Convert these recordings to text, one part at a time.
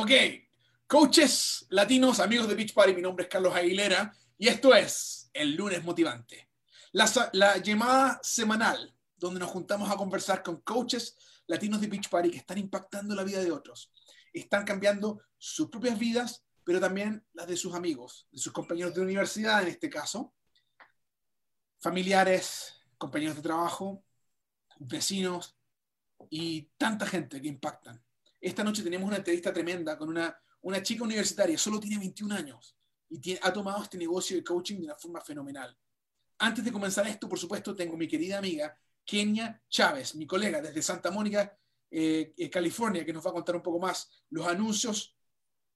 Ok, coaches latinos, amigos de Beach Party, mi nombre es Carlos Aguilera y esto es el lunes motivante. La, la llamada semanal donde nos juntamos a conversar con coaches latinos de Beach Party que están impactando la vida de otros. Están cambiando sus propias vidas, pero también las de sus amigos, de sus compañeros de universidad en este caso, familiares, compañeros de trabajo, vecinos y tanta gente que impactan. Esta noche tenemos una entrevista tremenda con una, una chica universitaria, solo tiene 21 años y ha tomado este negocio de coaching de una forma fenomenal. Antes de comenzar esto, por supuesto, tengo mi querida amiga Kenia Chávez, mi colega desde Santa Mónica, eh, eh, California, que nos va a contar un poco más los anuncios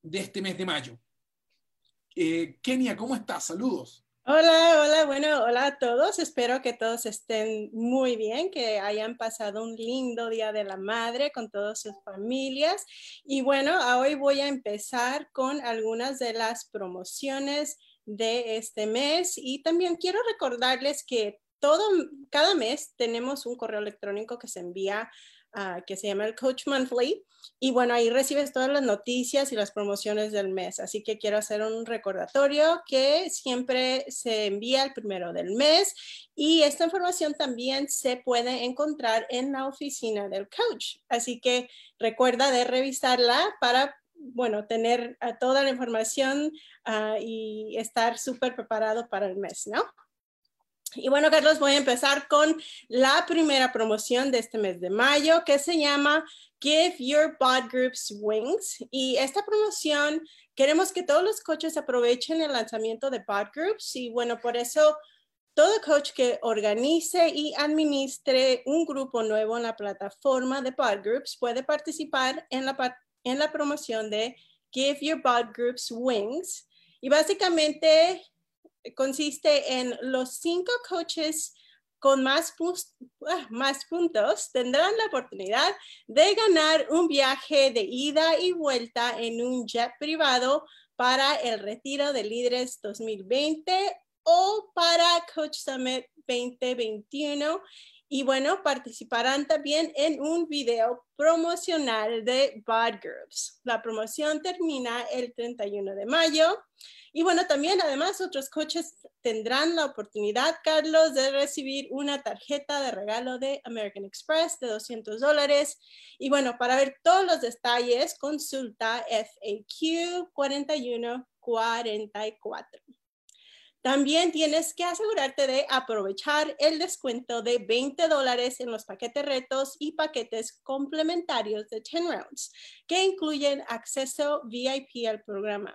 de este mes de mayo. Eh, Kenia, ¿cómo estás? Saludos. Hola, hola, bueno, hola a todos. Espero que todos estén muy bien, que hayan pasado un lindo Día de la Madre con todas sus familias. Y bueno, hoy voy a empezar con algunas de las promociones de este mes y también quiero recordarles que todo, cada mes tenemos un correo electrónico que se envía Ah, que se llama el Coach Monthly. Y bueno, ahí recibes todas las noticias y las promociones del mes. Así que quiero hacer un recordatorio que siempre se envía el primero del mes y esta información también se puede encontrar en la oficina del coach. Así que recuerda de revisarla para bueno, tener ah, toda la información ah, y estar súper preparado para el mes, ¿no? Y bueno, Carlos, voy a empezar con la primera promoción de este mes de mayo que se llama Give Your Bod Groups Wings. Y esta promoción queremos que todos los coaches aprovechen el lanzamiento de Bod Groups. Y bueno, por eso todo coach que organice y administre un grupo nuevo en la plataforma de Pod Groups puede participar en la, en la promoción de Give Your Bod Groups Wings. Y básicamente consiste en los cinco coaches con más, ah, más puntos tendrán la oportunidad de ganar un viaje de ida y vuelta en un jet privado para el retiro de líderes 2020 o para Coach Summit 2021. Y bueno, participarán también en un video promocional de Bad Groups. La promoción termina el 31 de mayo. Y bueno, también además otros coches tendrán la oportunidad, Carlos, de recibir una tarjeta de regalo de American Express de 200 dólares. Y bueno, para ver todos los detalles, consulta FAQ 4144. También tienes que asegurarte de aprovechar el descuento de 20 dólares en los paquetes retos y paquetes complementarios de 10 rounds, que incluyen acceso VIP al programa.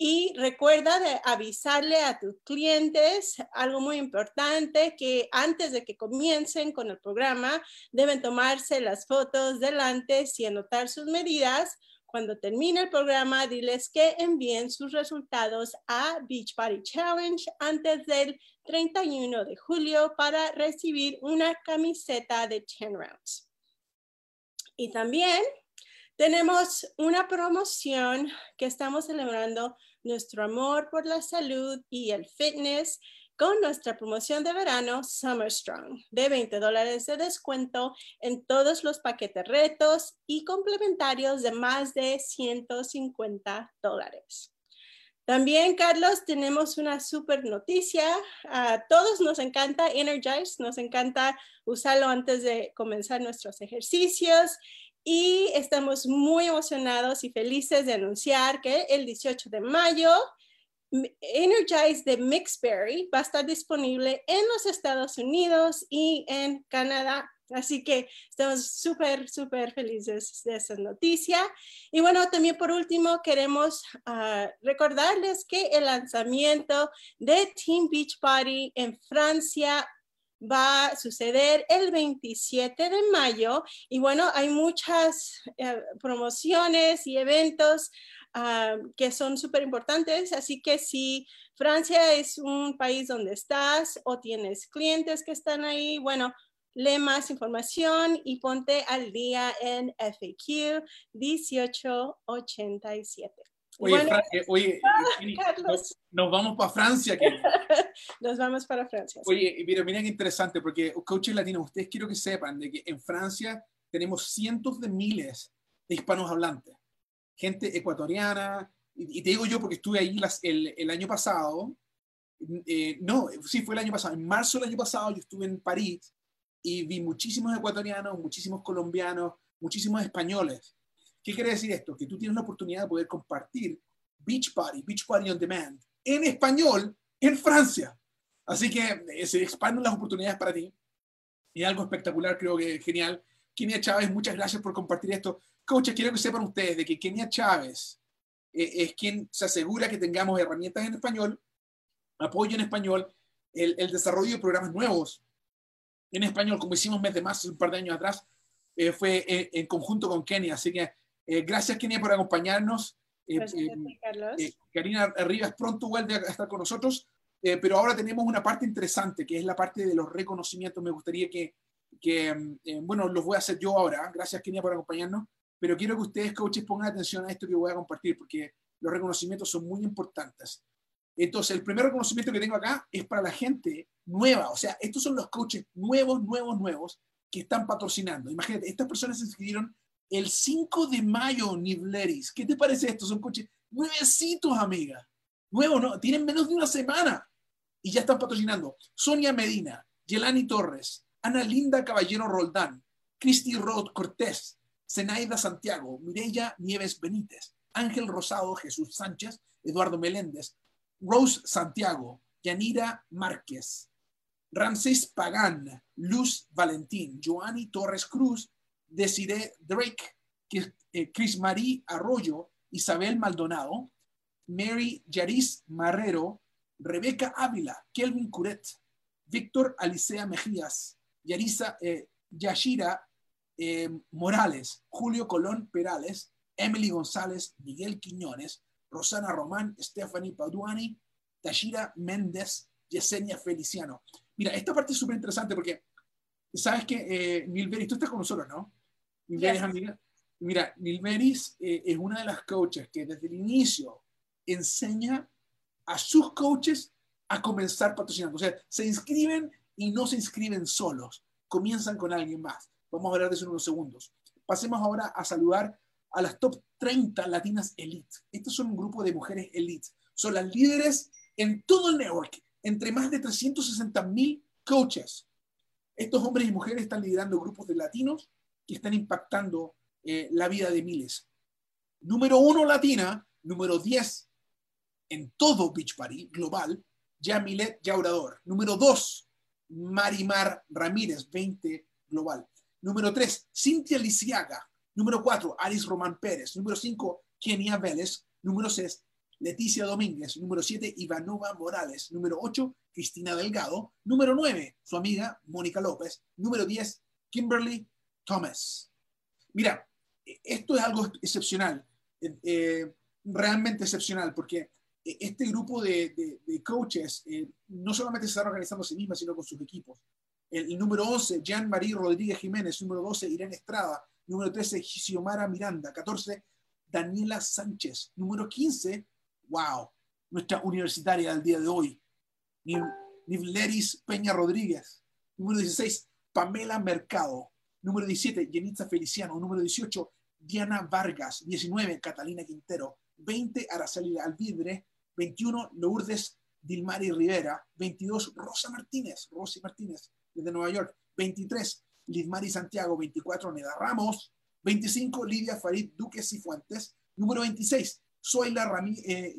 Y recuerda de avisarle a tus clientes algo muy importante, que antes de que comiencen con el programa, deben tomarse las fotos delante y anotar sus medidas. Cuando termine el programa, diles que envíen sus resultados a Beach Party Challenge antes del 31 de julio para recibir una camiseta de 10 rounds. Y también tenemos una promoción que estamos celebrando nuestro amor por la salud y el fitness con nuestra promoción de verano Summer Strong de 20 dólares de descuento en todos los paquetes retos y complementarios de más de 150 dólares. También, Carlos, tenemos una super noticia. A todos nos encanta Energize, nos encanta usarlo antes de comenzar nuestros ejercicios y estamos muy emocionados y felices de anunciar que el 18 de mayo Energize de Mixberry va a estar disponible en los Estados Unidos y en Canadá. Así que estamos súper, súper felices de esa noticia. Y bueno, también por último, queremos ah, recordarles que el lanzamiento de Team Beach Party en Francia va a suceder el 27 de mayo y bueno, hay muchas eh, promociones y eventos ah, que son súper importantes, así que si Francia es un país donde estás o tienes clientes que están ahí, bueno, lee más información y ponte al día en FAQ 1887. Oye, nos, vamos para Francia. nos vamos para Francia. Oye, pero mira qué interesante, porque coaches latinos, ustedes quiero que sepan de que en Francia tenemos cientos de miles de hispanos hablantes. Gente ecuatoriana, y, te digo yo porque estuve ahí el, año pasado, eh, no, sí, fue el año pasado, en marzo del año pasado yo estuve en París y vi muchísimos ecuatorianos, muchísimos colombianos, muchísimos españoles. ¿Qué quiere decir esto? Que tú tienes la oportunidad de poder compartir Beach Party, Beach Party on Demand, en español en Francia. Así que eh, se expanden las oportunidades para ti. Y algo espectacular, creo que genial. Kenia Chávez, muchas gracias por compartir esto. Coaches, quiero que sepan ustedes de que Kenia Chávez eh, es quien se asegura que tengamos herramientas en español, apoyo en español, el, desarrollo de programas nuevos en español, como hicimos mes de marzo un par de años atrás, eh, fue en, conjunto con Kenia. Así que gracias, Kenia, por acompañarnos. Karina Rivas pronto vuelve a estar con nosotros. Eh, pero ahora tenemos una parte interesante, que es la parte de los reconocimientos. Me gustaría que, que eh, bueno, los voy a hacer yo ahora. Gracias, Kenia, por acompañarnos. Pero quiero que ustedes, coaches, pongan atención a esto que voy a compartir, porque los reconocimientos son muy importantes. Entonces, el primer reconocimiento que tengo acá es para la gente nueva. O sea, estos son los coaches nuevos, nuevos, nuevos que están patrocinando. Imagínate, estas personas se inscribieron el 5 de mayo, Nivleris. ¿Qué te parece esto? Son coaches nuevecitos, amiga. Nuevos, ¿no? Tienen menos de una semana y ya están patrocinando. Sonia Medina, Yelani Torres, Ana Linda Caballero Roldán, Cristi Rod Cortés, Zenaida Santiago, Mireya Nieves Benítez, Ángel Rosado, Jesús Sánchez, Eduardo Meléndez, Rose Santiago, Yanira Márquez, Ramsés Pagán, Luz Valentín, Joanny Torres Cruz, Desiree Drake, eh, Chris Marie Arroyo, Isabel Maldonado, Mary Yaris Marrero, Rebeca Ávila, Kelvin Curet, Víctor Alicea Mejías, Yarisa, eh, Yashira eh, Morales, Julio Colón Perales, Emily González, Miguel Quiñones, Rosana Román, Stephanie Paduani, Tashira Méndez, Yesenia Feliciano. Mira, esta parte es súper interesante porque sabes que eh, Nilberis, tú estás con nosotros, ¿no? Nilberis, amiga. Mira, Nilberis eh, es una de las coaches que desde el inicio enseña a sus coaches a comenzar patrocinando. O sea, se inscriben y no se inscriben solos, comienzan con alguien más. Vamos a hablar de eso en unos segundos. Pasemos ahora a saludar a las top 30 latinas elite. Estos son un grupo de mujeres elite. Son las líderes en todo el network, entre más de 360 mil coaches. Estos hombres y mujeres están liderando grupos de latinos que están impactando eh, la vida de miles. Número uno latina, número 10 en todo Beach Party global, Yamilet Yaurador. Número 2, Marimar Ramírez, 20 global. Número 3, Cintia Lisiaga. Número 4, Alice Román Pérez. Número 5, Kenia Vélez. Número 6, Leticia Domínguez. Número 7, Ivanova Morales. Número 8, Cristina Delgado. Número 9, su amiga Mónica López. Número 10, Kimberly Thomas. Mira, esto es algo excepcional, eh, eh, realmente excepcional, porque e, este grupo de, coaches eh, no solamente se están organizando a sí mismas, sino con sus equipos. El, número 11, Jean-Marie Rodríguez Jiménez. Número 12, Irene Estrada. Número 13, Xiomara Miranda. 14, Daniela Sánchez. Número 15, wow, nuestra universitaria del día de hoy, Nivleris Peña Rodríguez. Número 16, Pamela Mercado. Número 17, Jenitza Feliciano. Número 18, Diana Vargas. 19, Catalina Quintero. 20, Araceli Alvidre, 21, Lourdes Dilmari Rivera, 22, Rosa Martínez, Rosy Martínez, desde Nueva York, 23, Lidmari Santiago, 24, Neda Ramos, 25, Lidia Farid Duques y Fuentes, número 26, Zoila Ramí, eh,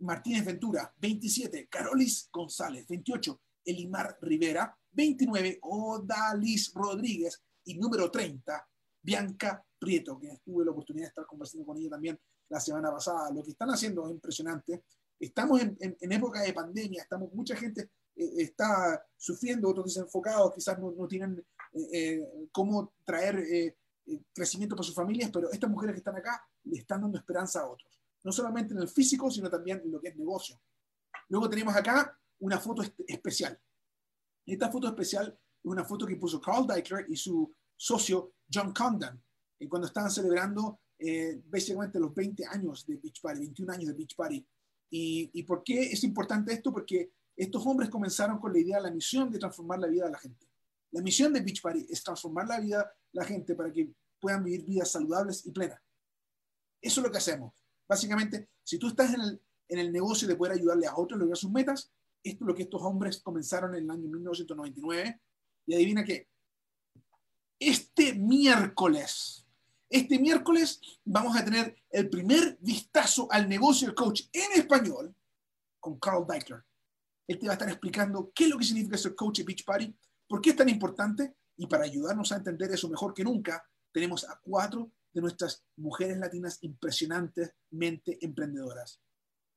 Martínez Ventura, 27, Carolis González, 28, Elimar Rivera, 29, Odalis Rodríguez y número 30, Bianca Prieto, que tuve la oportunidad de estar conversando con ella también la semana pasada. Lo que están haciendo es impresionante. Estamos en, época de pandemia, estamos, mucha gente está sufriendo, otros desenfocados, quizás no, no tienen eh, eh, cómo traer crecimiento para sus familias, pero estas mujeres que están acá le están dando esperanza a otros, no solamente en el físico, sino también en lo que es negocio. Luego tenemos acá una foto especial. Esta foto especial es una foto que puso Carl Deichler y su socio John Condon, cuando estaban celebrando eh, básicamente los 20 años de Beach Party, 21 años de Beach Party. ¿Y, ¿Y por qué es importante esto? Porque estos hombres comenzaron con la idea, la misión de transformar la vida de la gente. La misión de Beach Party es transformar la vida de la gente para que puedan vivir vidas saludables y plenas. Eso es lo que hacemos. Básicamente, si tú estás en el, negocio de poder ayudarle a otros a lograr sus metas, esto es lo que estos hombres comenzaron en el año 1999. Y adivina qué. Este miércoles, este miércoles vamos a tener el primer vistazo al negocio del coach en español con Carl Deichler. Él te va a estar explicando qué es lo que significa ser coach de Beach Party, por qué es tan importante y para ayudarnos a entender eso mejor que nunca, tenemos a cuatro de nuestras mujeres latinas impresionantemente emprendedoras.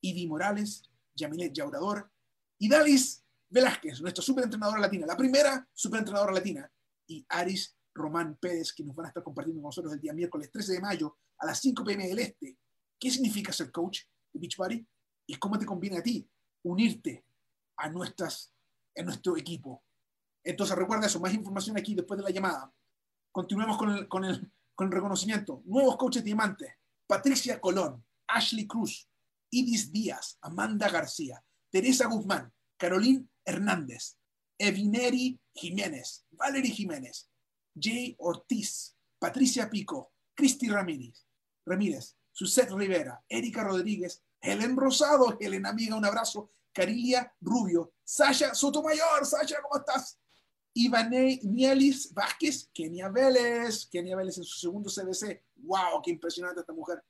Ivy Morales, Yamilet Yaurador y Dalis Velázquez, nuestra superentrenadora latina, la primera superentrenadora latina, y Aris Román Pérez, que nos van a estar compartiendo con nosotros el día miércoles 13 de mayo a las 5 pm del Este. ¿Qué significa ser coach de Beachbody? ¿Y cómo te conviene a ti unirte a, nuestras, a nuestro equipo? Entonces recuerda eso, más información aquí después de la llamada. Continuemos con el, con el, con el reconocimiento. Nuevos coaches diamantes. Patricia Colón, Ashley Cruz, Idis Díaz, Amanda García, Teresa Guzmán, Carolín Hernández, Evineri Jiménez, Valerie Jiménez, Jay Ortiz, Patricia Pico, Cristi Ramírez, Ramírez, Suset Rivera, Erika Rodríguez, Helen Rosado, Helen amiga, un abrazo, Carilia Rubio, Sasha Sotomayor, Sasha, ¿cómo estás? Ivane Nielis Vázquez, Kenia Vélez, Kenia Vélez en su segundo CBC. ¡Wow! ¡Qué impresionante esta mujer!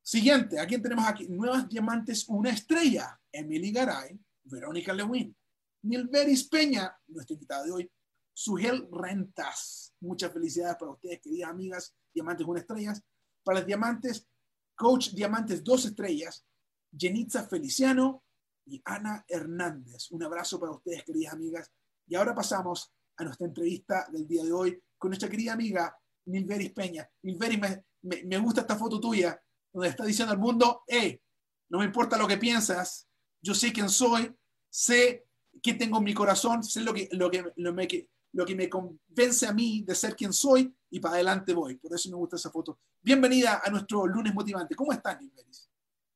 Siguiente, ¿a quién tenemos aquí? Nuevas diamantes, una estrella. Emily Garay, Verónica Lewin, Nilveris Peña, nuestra invitada de hoy, Sugel Rentas. Muchas felicidades para ustedes, queridas amigas, Diamantes una estrellas. Para los Diamantes, Coach Diamantes dos estrellas, Jenitza Feliciano y Ana Hernández. Un abrazo para ustedes, queridas amigas. Y ahora pasamos a nuestra entrevista del día de hoy con nuestra querida amiga Nilveris Peña. Nilveris, me, me, gusta esta foto tuya, donde está diciendo al mundo, hey, no me importa lo que piensas, yo sé quién soy, sé qué tengo en mi corazón, sé lo que, lo que, lo que, lo que me convence a mí de ser quien soy y para adelante voy. Por eso me gusta esa foto. Bienvenida a nuestro lunes motivante. ¿Cómo estás, Nilveris?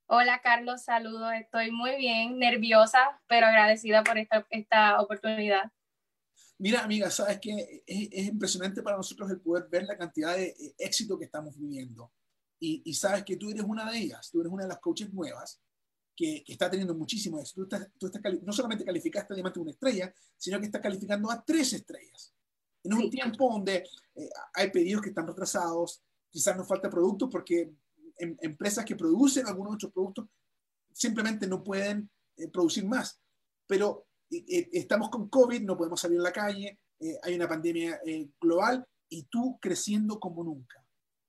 Hola, Carlos. Saludos. Estoy muy bien, nerviosa, pero agradecida por esta, esta oportunidad. Mira, amiga, sabes que es, es, impresionante para nosotros el poder ver la cantidad de eh, éxito que estamos viviendo. Y, y, sabes que tú eres una de ellas, tú eres una de las coaches nuevas que, que está teniendo muchísimo éxito. Tú, estás, tú estás, no solamente calificaste a Diamante una estrella, sino que estás calificando a tres estrellas. En un sí. tiempo donde eh, hay pedidos que están retrasados, quizás nos falta producto porque en, empresas que producen algunos de productos simplemente no pueden eh, producir más. Pero eh, estamos con COVID, no podemos salir a la calle, eh, hay una pandemia eh, global y tú creciendo como nunca.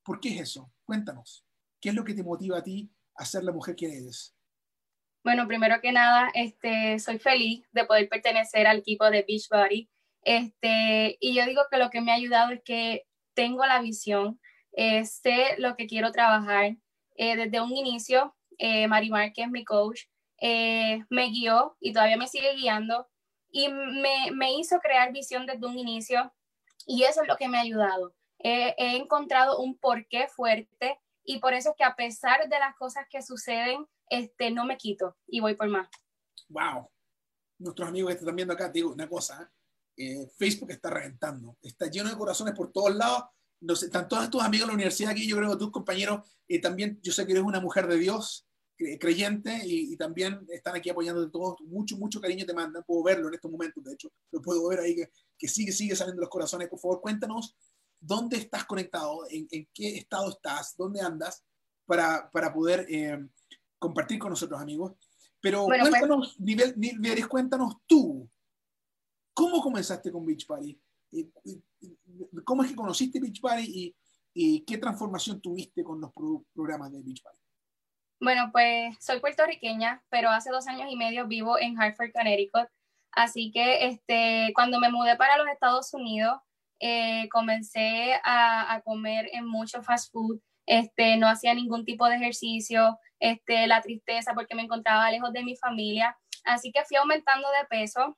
¿Por qué es eso? Cuéntanos. ¿Qué es lo que te motiva a ti a ser la mujer que eres? Bueno, primero que nada, este, soy feliz de poder pertenecer al equipo de Beachbody. Este, y yo digo que lo que me ha ayudado es que tengo la visión, eh, sé lo que quiero trabajar. Eh, desde un inicio, eh, Marimar, que es mi coach, eh, me guió y todavía me sigue guiando y me, me, hizo crear visión desde un inicio y eso es lo que me ha ayudado. He encontrado un porqué fuerte y por eso es que a pesar de las cosas que suceden, este, no me quito y voy por más. Wow. Nuestros amigos que están viendo acá, digo una cosa, Facebook está reventando, está lleno de corazones por todos lados. No sé, están todos tus amigos de la universidad aquí, yo creo que tus compañeros, eh, también yo sé que eres una mujer de Dios, creyente y, y, también están aquí apoyando de todos, mucho, mucho cariño te mandan, puedo verlo en estos momentos, de hecho, lo puedo ver ahí que, que sigue, sigue saliendo los corazones, por favor, cuéntanos dónde estás conectado, en, en qué estado estás, dónde andas, para, para poder eh, compartir con nosotros, amigos. Pero bueno, cuéntanos, pues, nivel, nivel, cuéntanos tú, ¿cómo comenzaste con Beach Party? ¿Cómo es que conociste Beach y, y qué transformación tuviste con los pro programas de Beach? Bueno, pues soy puertorriqueña, pero hace dos años y medio vivo en Hartford, Connecticut. Así que este, cuando me mudé para los Estados Unidos, eh, comencé a, a, comer en mucho fast food. Este, no hacía ningún tipo de ejercicio, este, la tristeza porque me encontraba lejos de mi familia. Así que fui aumentando de peso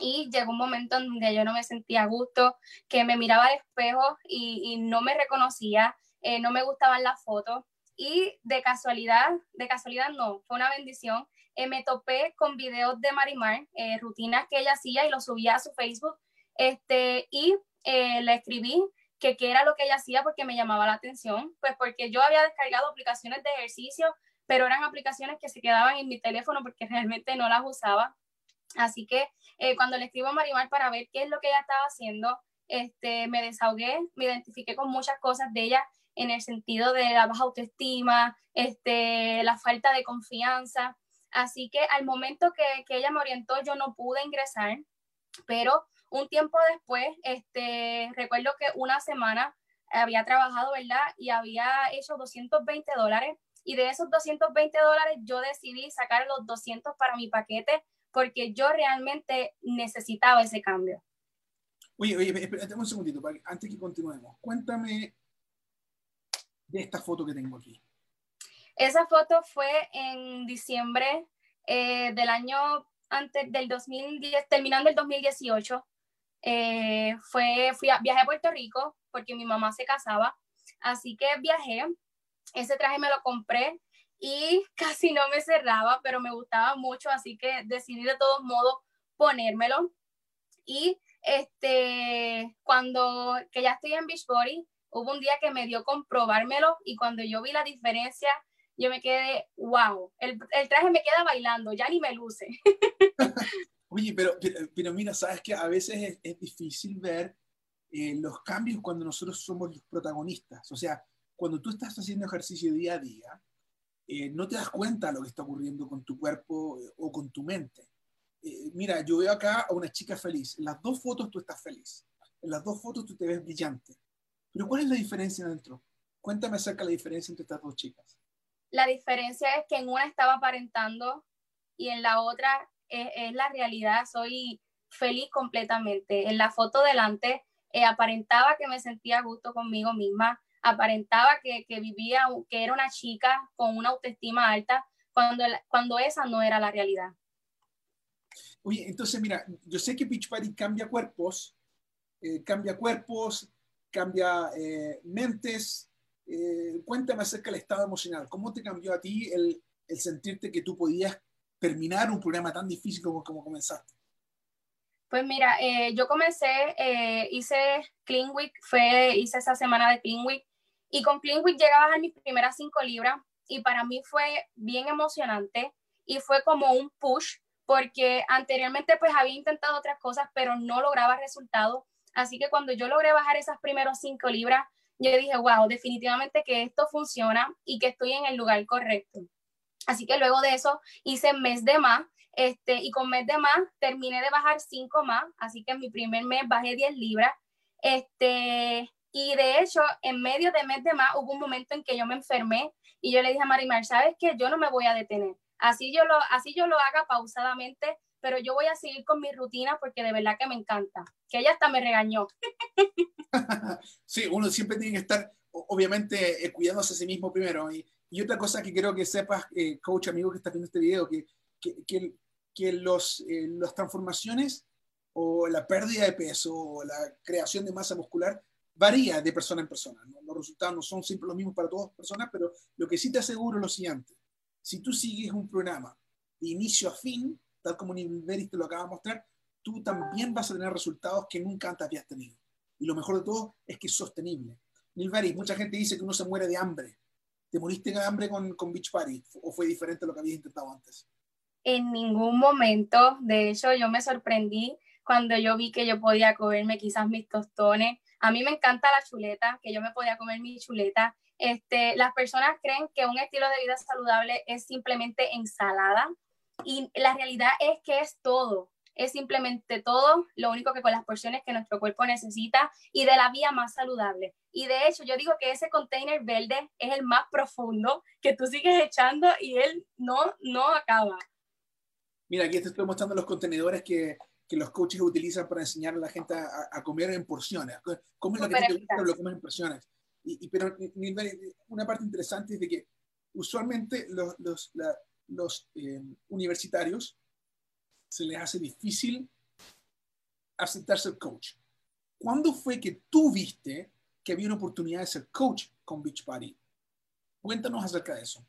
y llegó un momento en donde yo no me sentía a gusto, que me miraba al espejo y, y no me reconocía, eh, no me gustaban las fotos y de casualidad, de casualidad no, fue una bendición, eh, me topé con videos de Marimar, eh, rutinas que ella hacía y lo subía a su Facebook, este, y eh, le escribí que qué era lo que ella hacía porque me llamaba la atención, pues porque yo había descargado aplicaciones de ejercicio, pero eran aplicaciones que se quedaban en mi teléfono porque realmente no las usaba. Así que eh, cuando le escribo a Marimar para ver qué es lo que ella estaba haciendo, este, me desahogué, me identifiqué con muchas cosas de ella en el sentido de la baja autoestima, este, la falta de confianza. Así que al momento que, que ella me orientó, yo no pude ingresar, pero un tiempo después, este, recuerdo que una semana había trabajado, ¿verdad? Y había hecho 220 dólares. Y de esos 220 dólares yo decidí sacar los 200 para mi paquete porque yo realmente necesitaba ese cambio. Oye, oye, espérate un segundito, antes que continuemos. Cuéntame de esta foto que tengo aquí. Esa foto fue en diciembre eh, del año antes del 2010, terminando el 2018. Eh, fue, fui a, viajé a Puerto Rico porque mi mamá se casaba, así que viajé. Ese traje me lo compré y casi no me cerraba, pero me gustaba mucho, así que decidí de todos modos ponérmelo. Y este, cuando que ya estoy en Beachbody, hubo un día que me dio comprobármelo y cuando yo vi la diferencia, yo me quedé, wow, el, el traje me queda bailando, ya ni me luce. Oye, pero, pero, mira, sabes que a veces es, es difícil ver eh, los cambios cuando nosotros somos los protagonistas. O sea, cuando tú estás haciendo ejercicio día a día, eh, no te das cuenta de lo que está ocurriendo con tu cuerpo eh, o con tu mente. mira, yo veo acá a una chica feliz. En las dos fotos tú estás feliz. En las dos fotos tú te ves brillante. Pero ¿cuál es la diferencia dentro? Cuéntame acerca de la diferencia entre estas dos chicas. La diferencia es que en una estaba aparentando y en la otra es, la realidad. Soy feliz completamente. En la foto delante eh, aparentaba que me sentía a gusto conmigo misma, aparentaba que, que, vivía, que era una chica con una autoestima alta, cuando, cuando esa no era la realidad. Oye, entonces mira, yo sé que Beach Party cambia cuerpos, eh, cambia cuerpos, cambia eh, mentes. Eh, cuéntame acerca del estado emocional. ¿Cómo te cambió a ti el, el sentirte que tú podías terminar un programa tan difícil como, como comenzaste? Pues mira, eh, yo comencé, hice Clean Week, fue, hice esa semana de Clean Week y con Clean Week llegué a bajar mis primeras cinco libras y para mí fue bien emocionante y fue como un push porque anteriormente pues había intentado otras cosas pero no lograba resultados Así que cuando yo logré bajar esas primeras cinco libras, yo dije, wow, definitivamente que esto funciona y que estoy en el lugar correcto. Así que luego de eso hice mes de más, este, y con mes de más terminé de bajar cinco más, así que en mi primer mes bajé 10 libras. Este, y de hecho, en medio de mes de más hubo un momento en que yo me enfermé y yo le dije a Marimar, ¿sabes qué? Yo no me voy a detener. Así yo lo, así yo lo haga pausadamente, pero yo voy a seguir con mi rutina porque de verdad que me encanta. Que ella hasta me regañó. sí, uno siempre tiene que estar, obviamente, eh, cuidándose a sí mismo primero. Y, y otra cosa que quiero que sepas, eh, coach, amigo que está viendo este video, que, que, que, los, eh, las transformaciones o la pérdida de peso o la creación de masa muscular varía de persona en persona. Los resultados no son siempre los mismos para todas las personas, pero lo que sí te aseguro es lo siguiente. Si tú sigues un programa de inicio a fin, tal como Nilveris te lo acaba de mostrar, tú también vas a tener resultados que nunca antes habías tenido. Y lo mejor de todo es que es sostenible. Nilveris, mucha gente dice que uno se muere de hambre. ¿Te moriste de hambre con, con Beach Party o fue diferente a lo que habías intentado antes? En ningún momento. De hecho, yo me sorprendí cuando yo vi que yo podía comerme quizás mis tostones. A mí me encanta la chuleta, que yo me podía comer mi chuleta. Este, las personas creen que un estilo de vida saludable es simplemente ensalada y la realidad es que es todo, es simplemente todo, lo único que con las porciones que nuestro cuerpo necesita y de la vía más saludable. Y de hecho, yo digo que ese container verde es el más profundo que tú sigues echando y él no, no acaba. Mira, aquí te estoy mostrando los contenedores que, que los coaches utilizan para enseñar a la gente a, comer en porciones. ¿Cómo es lo que te gusta? Lo comes en porciones. Y, pero una parte interesante es de que usualmente los, los, la, los eh, universitarios se les hace difícil aceptar ser coach. ¿Cuándo fue que tú viste que había una oportunidad de ser coach con Beachbody? Cuéntanos acerca de eso.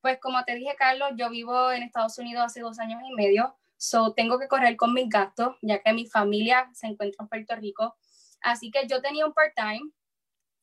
Pues como te dije, Carlos, yo vivo en Estados Unidos hace dos años y medio, so tengo que correr con mis gastos, ya que mi familia se encuentra en Puerto Rico. Así que yo tenía un part-time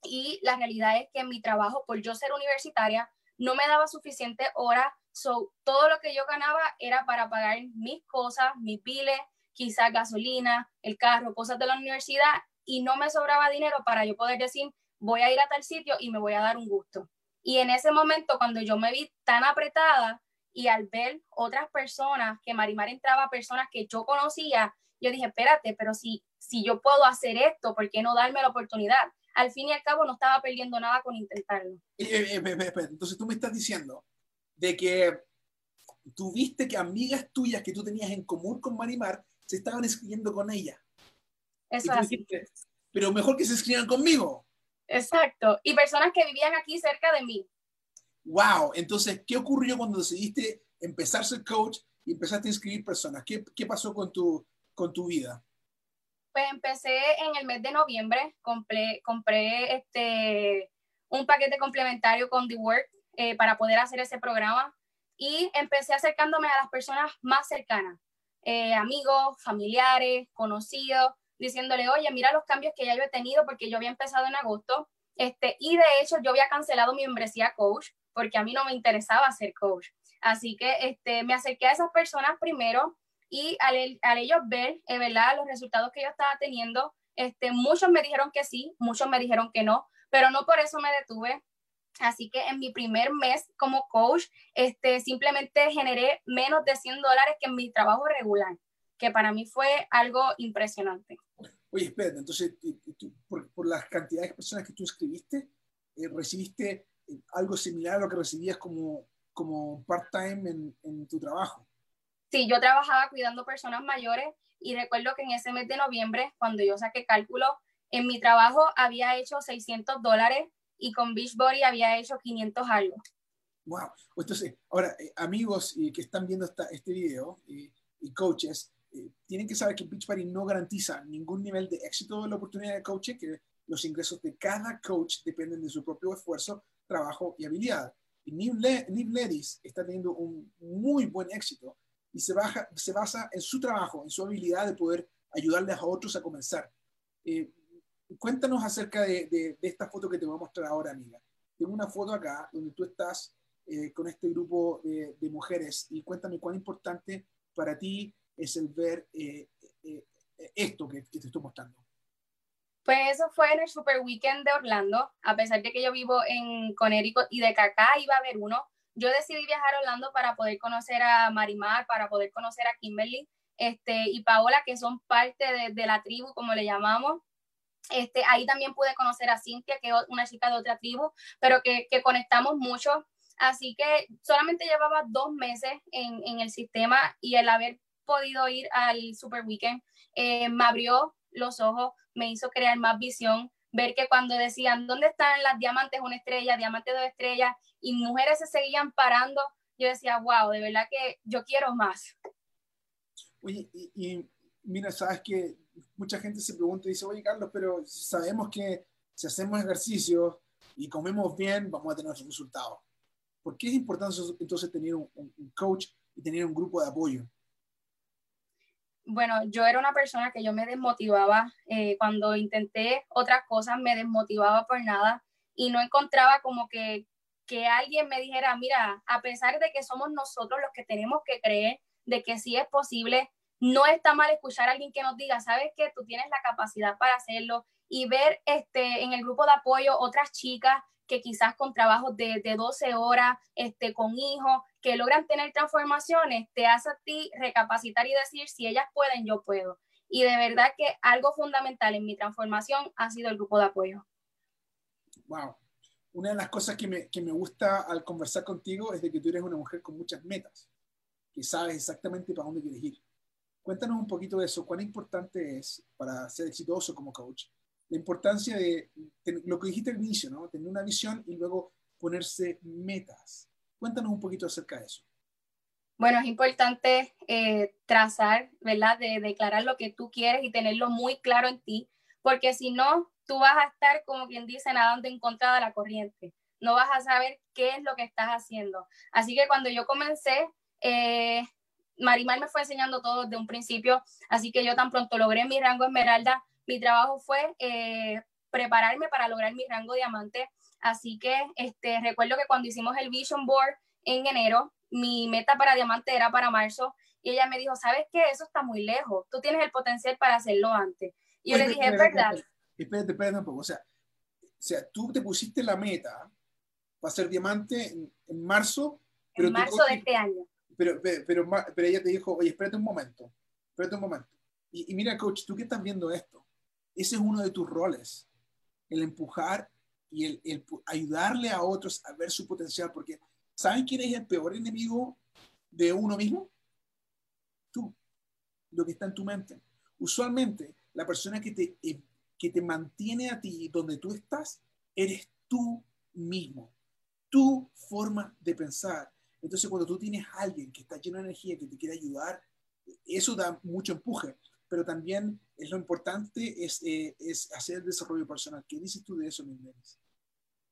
y la realidad es que mi trabajo, por yo ser universitaria, no me daba suficiente hora. So, todo lo que yo ganaba era para pagar mis cosas, mis biles, quizás gasolina, el carro, cosas de la universidad y no me sobraba dinero para yo poder decir, voy a ir a tal sitio y me voy a dar un gusto. Y en ese momento, cuando yo me vi tan apretada y al ver otras personas, que Marimar entraba personas que yo conocía, yo dije, espérate, pero si, si yo puedo hacer esto, ¿por qué no darme la oportunidad? Al fin y al cabo no estaba perdiendo nada con intentarlo. Eh, eh, eh, entonces tú me estás diciendo de que tú viste que amigas tuyas que tú tenías en común con Marimar se estaban escribiendo con ella. Eso es pero mejor que se escriban conmigo. Exacto. Y personas que vivían aquí cerca de mí. Wow. Entonces, ¿qué ocurrió cuando decidiste empezar a ser coach y empezaste a inscribir personas? ¿Qué, qué pasó con tu, con tu vida? Pues empecé en el mes de noviembre, compré, compré este, un paquete complementario con The Work eh, para poder hacer ese programa y empecé acercándome a las personas más cercanas, eh, amigos, familiares, conocidos, diciéndole, oye, mira los cambios que ya yo he tenido porque yo había empezado en agosto, este, y de hecho yo había cancelado mi membresía coach porque a mí no me interesaba ser coach. Así que este, me acerqué a esas personas primero y al, al ellos ver, eh, ¿verdad? Los resultados que yo estaba teniendo, este, muchos me dijeron que sí, muchos me dijeron que no, pero no por eso me detuve. Así que en mi primer mes como coach, este, simplemente generé menos de 100 dólares que en mi trabajo regular, que para mí fue algo impresionante. Oye, espera, entonces, por, por, las cantidades de personas que tú escribiste, eh, ¿recibiste algo similar a lo que recibías como, como part-time en, en tu trabajo? Sí, yo trabajaba cuidando personas mayores y recuerdo que en ese mes de noviembre, cuando yo saqué cálculo, en mi trabajo había hecho 600 dólares y con Beachbody había hecho 500 algo. Wow. Entonces, ahora, eh, amigos eh, que están viendo esta, este video eh, y coaches, tienen que saber que Beachbody no garantiza ningún nivel de éxito de la oportunidad de coaching, que los ingresos de cada coach dependen de su propio esfuerzo, trabajo y habilidad. Y Niv Ledis está teniendo un muy buen éxito y se, baja, se basa en su trabajo, en su habilidad de poder ayudarles a otros a comenzar. Eh, cuéntanos acerca de, de, esta foto que te voy a mostrar ahora, amiga. Tengo una foto acá donde tú estás eh, con este grupo de, de, mujeres y cuéntame cuán importante para ti es el ver eh, esto que, que, te estoy mostrando. Pues eso fue en el Super Weekend de Orlando, a pesar de que yo vivo en Connecticut y de que acá iba a haber uno, yo decidí viajar a Orlando para poder conocer a Marimar, para poder conocer a Kimberly este, y Paola, que son parte de, de la tribu, como le llamamos. Este, ahí también pude conocer a Cintia, que es una chica de otra tribu, pero que, que conectamos mucho. Así que solamente llevaba dos meses en, en, el sistema y el haber podido ir al Super Weekend eh, me abrió los ojos, me hizo crear más visión, ver que cuando decían, ¿dónde están las diamantes una estrella, diamantes dos estrellas? Y mujeres se seguían parando, yo decía, wow, de verdad que yo quiero más. Oye, y, mira, sabes que mucha gente se pregunta y dice, oye, Carlos, pero sabemos que si hacemos ejercicio y comemos bien, vamos a tener resultados. ¿Por qué es importante entonces tener un coach y tener un grupo de apoyo? Bueno, yo era una persona que yo me desmotivaba eh, cuando intenté otras cosas, me desmotivaba por nada y no encontraba como que, que alguien me dijera, mira, a pesar de que somos nosotros los que tenemos que creer de que sí es posible, no está mal escuchar a alguien que nos diga, sabes que tú tienes la capacidad para hacerlo y ver este, en el grupo de apoyo otras chicas que quizás con trabajos de, de 12 horas, este, con hijos, que logran tener transformaciones, te hace a ti recapacitar y decir, si ellas pueden, yo puedo. Y de verdad que algo fundamental en mi transformación ha sido el grupo de apoyo. Wow. Una de las cosas que me, que me gusta al conversar contigo es de que tú eres una mujer con muchas metas, que sabes exactamente para dónde quieres ir. Cuéntanos un poquito de eso, cuán importante es para ser exitoso como coach la importancia de, lo que dijiste al inicio, ¿no? Tener una visión y luego ponerse metas. Cuéntanos un poquito acerca de eso. Bueno, es importante eh, trazar, ¿verdad? De declarar lo que tú quieres y tenerlo muy claro en ti, porque si no, tú vas a estar, como quien dice, nadando en contra de la corriente. No vas a saber qué es lo que estás haciendo. Así que cuando yo comencé, eh, Marimar me fue enseñando todo desde un principio, así que yo tan pronto logré mi rango esmeralda, mi trabajo fue eh, prepararme para lograr mi rango diamante. Así que este, recuerdo que cuando hicimos el Vision Board en enero, mi meta para diamante era para marzo y ella me dijo, ¿sabes qué? Eso está muy lejos, tú tienes el potencial para hacerlo antes. Y yo le dije, es verdad. Espérate, espérate un poco, o sea, o sea, tú te pusiste la meta para ser diamante en, marzo. Pero en marzo de este año. Pero, pero, pero, ella te dijo, oye, espérate un momento, espérate un momento. Y, y mira, coach, tú que estás viendo esto, ese es uno de tus roles, el empujar y el, ayudarle a otros a ver su potencial, porque ¿saben quién es el peor enemigo de uno mismo? Tú, lo que está en tu mente. Usualmente, la persona que te, eh, que te mantiene a ti donde tú estás, eres tú mismo, tu forma de pensar. Entonces, cuando tú tienes alguien que está lleno de energía, que te quiere ayudar, eso da mucho empuje pero también es lo importante es, eh, es hacer el desarrollo personal. ¿Qué dices tú de eso, Miguelis?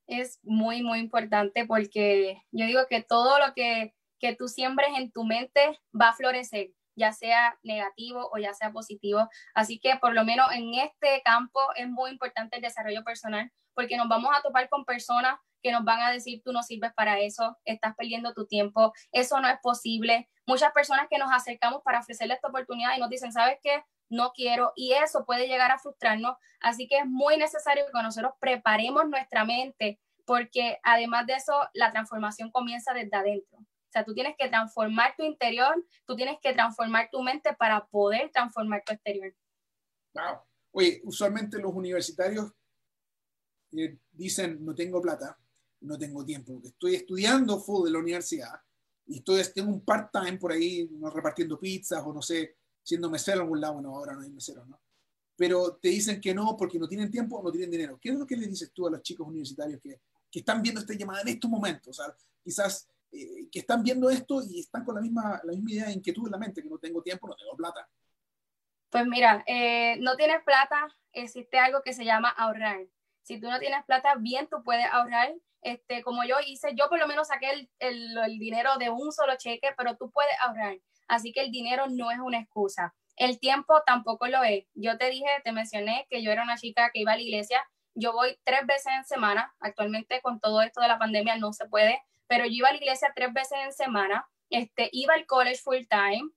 Es muy, muy importante porque yo digo que todo lo que, que tú siembres en tu mente va a florecer, ya sea negativo o ya sea positivo. Así que por lo menos en este campo es muy importante el desarrollo personal porque nos vamos a topar con personas que nos van a decir, tú no sirves para eso, estás perdiendo tu tiempo, eso no es posible. Muchas personas que nos acercamos para ofrecerle esta oportunidad y nos dicen, ¿sabes qué? No quiero y eso puede llegar a frustrarnos. Así que es muy necesario que nosotros preparemos nuestra mente porque además de eso, la transformación comienza desde adentro. O sea, tú tienes que transformar tu interior, tú tienes que transformar tu mente para poder transformar tu exterior. Wow. Oye, usualmente los universitarios eh, dicen, no tengo plata, no tengo tiempo, porque estoy estudiando full de la universidad y estoy, tengo un part-time por ahí, no repartiendo pizzas o no sé, siendo mesero en algún lado, no, ahora no hay mesero, ¿no? Pero te dicen que no porque no tienen tiempo o no tienen dinero. ¿Qué es lo que le dices tú a los chicos universitarios que, que están viendo esta llamada en estos momentos? O sea, quizás eh, que están viendo esto y están con la misma, la misma idea de inquietud en la mente, que no tengo tiempo, no tengo plata. Pues mira, eh, no tienes plata, existe algo que se llama ahorrar. Si tú no tienes plata, bien tú puedes ahorrar este, como yo hice, yo por lo menos saqué el, el, dinero de un solo cheque, pero tú puedes ahorrar. Así que el dinero no es una excusa. El tiempo tampoco lo es. Yo te dije, te mencioné que yo era una chica que iba a la iglesia. Yo voy tres veces en semana. Actualmente con todo esto de la pandemia no se puede, pero yo iba a la iglesia tres veces en semana. Este, iba al college full time,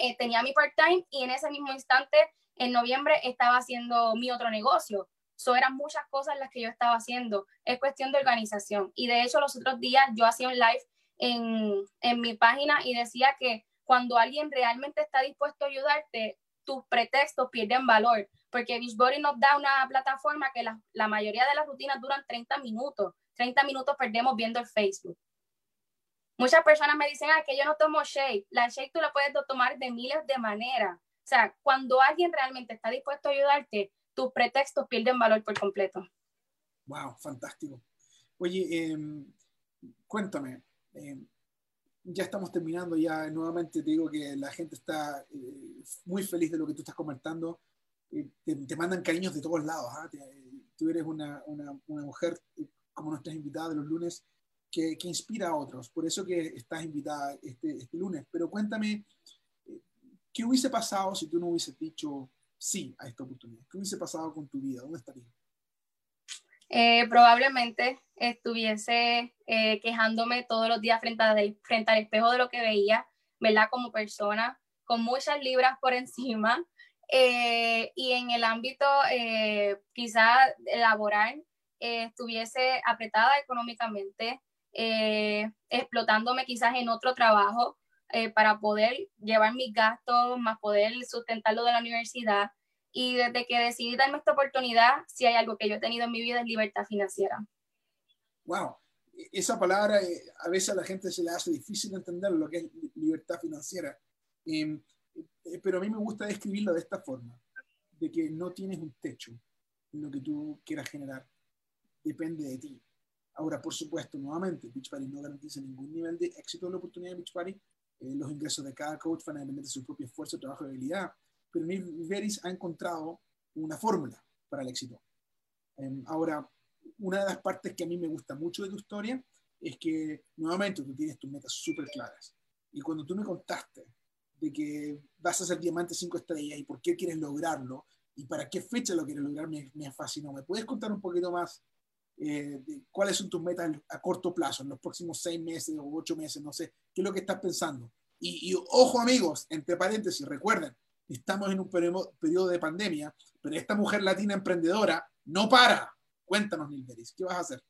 eh, tenía mi part time y en ese mismo instante, en noviembre, estaba haciendo mi otro negocio. So, eran muchas cosas las que yo estaba haciendo. Es cuestión de organización. Y de hecho, los otros días yo hacía un live en, en mi página y decía que cuando alguien realmente está dispuesto a ayudarte, tus pretextos pierden valor. Porque Beachbody nos da una plataforma que la, la mayoría de las rutinas duran 30 minutos. 30 minutos perdemos viendo el Facebook. Muchas personas me dicen, ah, que yo no tomo shake. La shake tú la puedes tomar de miles de maneras. O sea, cuando alguien realmente está dispuesto a ayudarte, tus pretextos pierden valor por completo. Wow, fantástico. Oye, em, cuéntame, em, ya estamos terminando, ya nuevamente te digo que la gente está eh, muy feliz de lo que tú estás comentando. Eh, te, mandan cariños de todos lados. ¿ah? tú eres una, una, una, mujer eh, como nuestras invitadas de los lunes que, que, inspira a otros. Por eso que estás invitada este, este lunes. Pero cuéntame, ¿qué hubiese pasado si tú no hubieses dicho sí a esta oportunidad? ¿Qué hubiese pasado con tu vida? ¿Dónde estarías? Eh, probablemente estuviese eh, quejándome todos los días frente, a, frente al espejo de lo que veía, ¿verdad? Como persona, con muchas libras por encima. Eh, y en el ámbito quizá laboral, estuviese apretada económicamente, explotándome quizás en otro trabajo eh, para poder llevar mis gastos, más poder sustentarlo de la universidad. Y desde que decidí darme esta oportunidad, si hay algo que yo he tenido en mi vida es libertad financiera. Wow, esa palabra eh, a veces a la gente se le hace difícil entender lo que es libertad financiera. Em, eh, pero a mí me gusta describirlo de esta forma, de que no tienes un techo en lo que tú quieras generar, depende de ti. Ahora, por supuesto, nuevamente, Beachbody no garantiza ningún nivel de éxito de la oportunidad de Beachbody, eh, los ingresos de cada coach van a depender de su propio esfuerzo, trabajo y habilidad. Pero Nick Veris ha encontrado una fórmula para el éxito. Em, ahora, una de las partes que a mí me gusta mucho de tu historia es que nuevamente tú tienes tus metas súper claras. Y cuando tú me contaste de que vas a ser diamante cinco estrellas y por qué quieres lograrlo, y para qué fecha lo quieres lograr me, me fascinó. ¿Me puedes contar un poquito más eh, cuáles son tus metas a corto plazo, en los próximos seis meses o ocho meses? No sé, ¿qué es lo que estás pensando? Y, y ojo amigos, entre paréntesis, recuerden, estamos en un periodo, de pandemia, pero esta mujer latina emprendedora no para. Cuéntanos, Nilberis, ¿qué vas a hacer?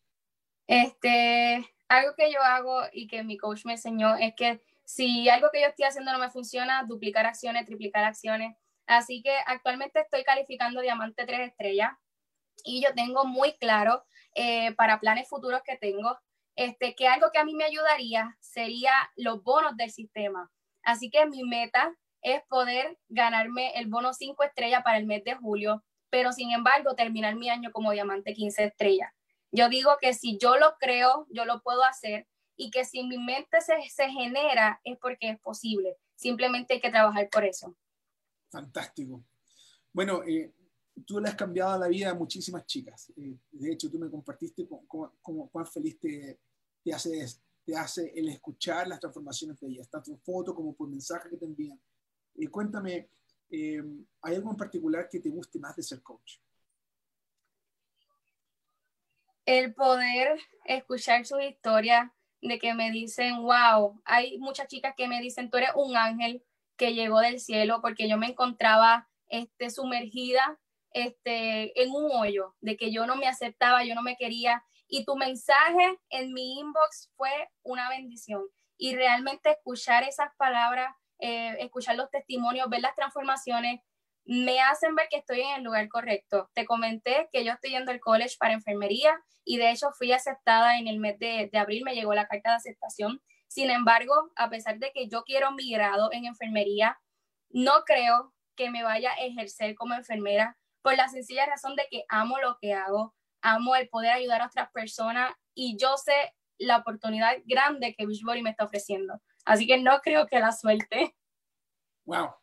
Este, algo que yo hago y que mi coach me enseñó es que si algo que yo estoy haciendo no me funciona, duplicar acciones, triplicar acciones. Así que actualmente estoy calificando diamante 3 estrellas y yo tengo muy claro eh, para planes futuros que tengo, este, que algo que a mí me ayudaría sería los bonos del sistema. Así que mi meta es poder ganarme el bono 5 estrellas para el mes de julio, pero sin embargo terminar mi año como diamante 15 estrellas. Yo digo que si yo lo creo, yo lo puedo hacer y que si mi mente se, se genera es porque es posible. Simplemente hay que trabajar por eso. Fantástico. Bueno, eh, tú le has cambiado la vida a muchísimas chicas. Eh, de hecho, tú me compartiste cómo, cuán feliz te, te, hace, te hace el escuchar las transformaciones de ellas, tanto en foto como por mensaje que te envían. Eh, cuéntame, ¿hay algo en particular que te guste más de ser coach? el poder escuchar sus historias de que me dicen, wow, hay muchas chicas que me dicen, tú eres un ángel que llegó del cielo porque yo me encontraba este, sumergida este, en un hoyo, de que yo no me aceptaba, yo no me quería, y tu mensaje en mi inbox fue una bendición. Y realmente escuchar esas palabras, eh, escuchar los testimonios, ver las transformaciones, me hacen ver que estoy en el lugar correcto. Te comenté que yo estoy yendo al college para enfermería y de hecho fui aceptada en el mes de, abril, me llegó la carta de aceptación. Sin embargo, a pesar de que yo quiero mi grado en enfermería, no creo que me vaya a ejercer como enfermera por la sencilla razón de que amo lo que hago, amo el poder ayudar a otras personas y yo sé la oportunidad grande que Beachbody me está ofreciendo. Así que no creo que la suelte. Wow,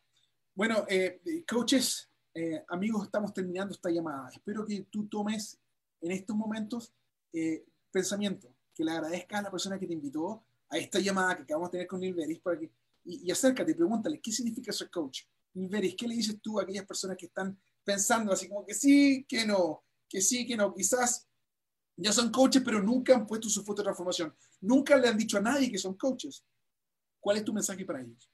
bueno, eh, coaches, eh, amigos, estamos terminando esta llamada. Espero que tú tomes en estos momentos eh, pensamiento, que le agradezcas a la persona que te invitó a esta llamada que acabamos de tener con Nilveris para que, y, acércate, pregúntale, ¿qué significa ser coach? Nilveris, ¿qué le dices tú a aquellas personas que están pensando así como que sí, que no, que sí, que no? Quizás ya son coaches, pero nunca han puesto su foto de transformación. Nunca le han dicho a nadie que son coaches. ¿Cuál es tu mensaje para ellos?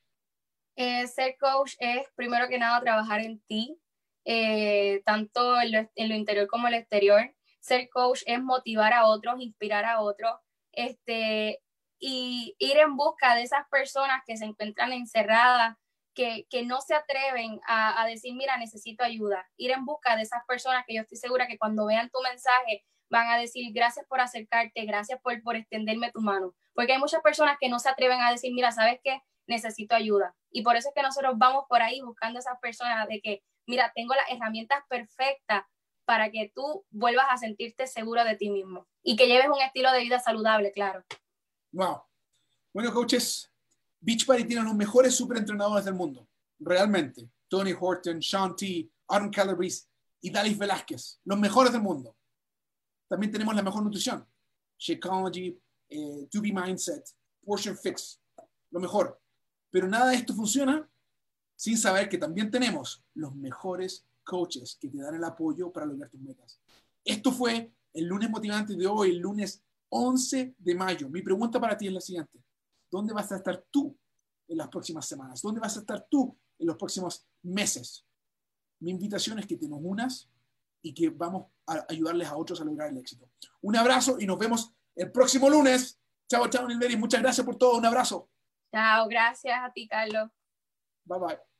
Eh, ser coach es, primero que nada, trabajar en ti, eh, tanto en lo, interior como en el exterior. Ser coach es motivar a otros, inspirar a otros, este, y ir en busca de esas personas que se encuentran encerradas, que, no se atreven a, a, decir, mira, necesito ayuda. Ir en busca de esas personas que yo estoy segura que cuando vean tu mensaje van a decir, gracias por acercarte, gracias por, por extenderme tu mano. Porque hay muchas personas que no se atreven a decir, mira, ¿sabes qué? necesito ayuda. Y por eso es que nosotros vamos por ahí buscando a esas personas de que, mira, tengo las herramientas perfectas para que tú vuelvas a sentirte seguro de ti mismo y que lleves un estilo de vida saludable, claro. Wow. Bueno, coaches, Beachbody tiene los mejores superentrenadores del mundo, realmente. Tony Horton, Sean T, Aaron Calabrese y Dalis Velázquez, los mejores del mundo. También tenemos la mejor nutrición, Shakeology, eh, To Be Mindset, Portion Fix, lo mejor. Pero nada de esto funciona sin saber que también tenemos los mejores coaches que te dan el apoyo para lograr tus metas. Esto fue el lunes motivante de hoy, el lunes 11 de mayo. Mi pregunta para ti es la siguiente. ¿Dónde vas a estar tú en las próximas semanas? ¿Dónde vas a estar tú en los próximos meses? Mi invitación es que te nos unas y que vamos a ayudarles a otros a lograr el éxito. Un abrazo y nos vemos el próximo lunes. Chao, chao, Nilberi. Muchas gracias por todo. Un abrazo. Chao, gracias a ti, Carlos. Bye bye.